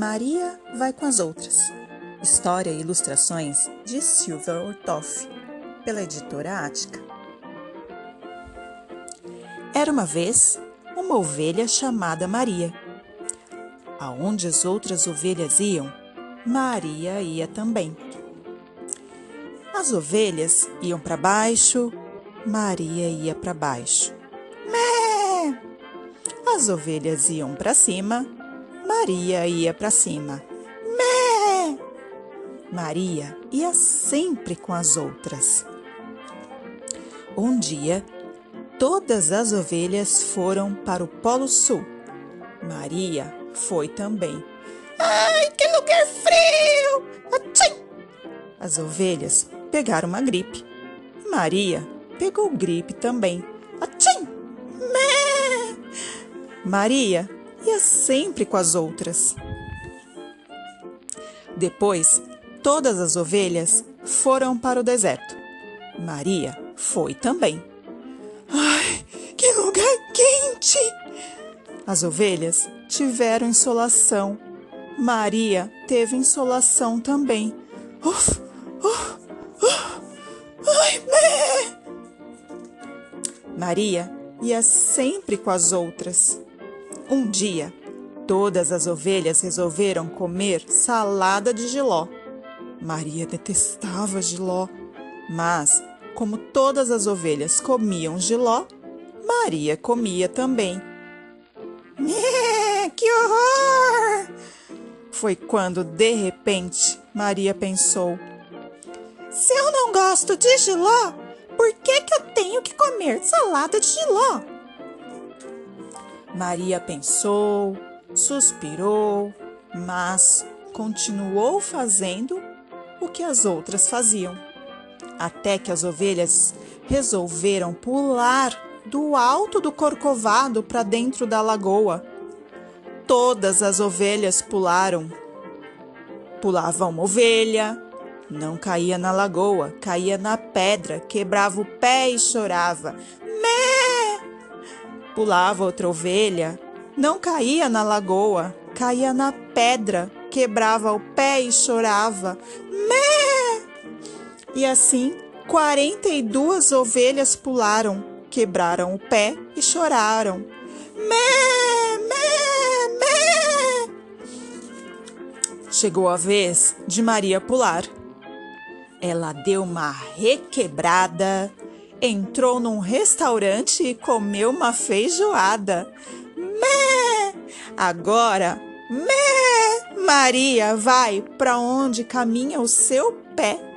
Maria vai com as outras. História e ilustrações de Silvia Ortoff, pela editora Ática. Era uma vez uma ovelha chamada Maria. Aonde as outras ovelhas iam, Maria ia também. As ovelhas iam para baixo, Maria ia para baixo. Mé! As ovelhas iam para cima, Maria ia para cima. Mé! Maria ia sempre com as outras. Um dia, todas as ovelhas foram para o Polo Sul. Maria foi também. Ai, que lugar frio! Atchim! As ovelhas pegaram uma gripe. Maria pegou gripe também. Atchim! Mé! Maria ia sempre com as outras. Depois, todas as ovelhas foram para o deserto. Maria foi também. Ai, que lugar quente! As ovelhas tiveram insolação. Maria teve insolação também. Uf, uf, uf, ai, mé! Maria ia sempre com as outras. Um dia, todas as ovelhas resolveram comer salada de giló. Maria detestava giló, mas, como todas as ovelhas comiam giló, Maria comia também. que horror! Foi quando, de repente, Maria pensou: Se eu não gosto de giló, por que, que eu tenho que comer salada de giló? Maria pensou, suspirou, mas continuou fazendo o que as outras faziam. Até que as ovelhas resolveram pular do alto do corcovado para dentro da lagoa. Todas as ovelhas pularam. Pulava uma ovelha, não caía na lagoa, caía na pedra, quebrava o pé e chorava. Pulava outra ovelha, não caía na lagoa, caía na pedra, quebrava o pé e chorava. Mé! E assim, quarenta e duas ovelhas pularam, quebraram o pé e choraram. Mé! Mé! Mé! Chegou a vez de Maria pular. Ela deu uma requebrada, entrou num restaurante e comeu uma feijoada. Mé! Agora, mé! Maria vai para onde caminha o seu pé.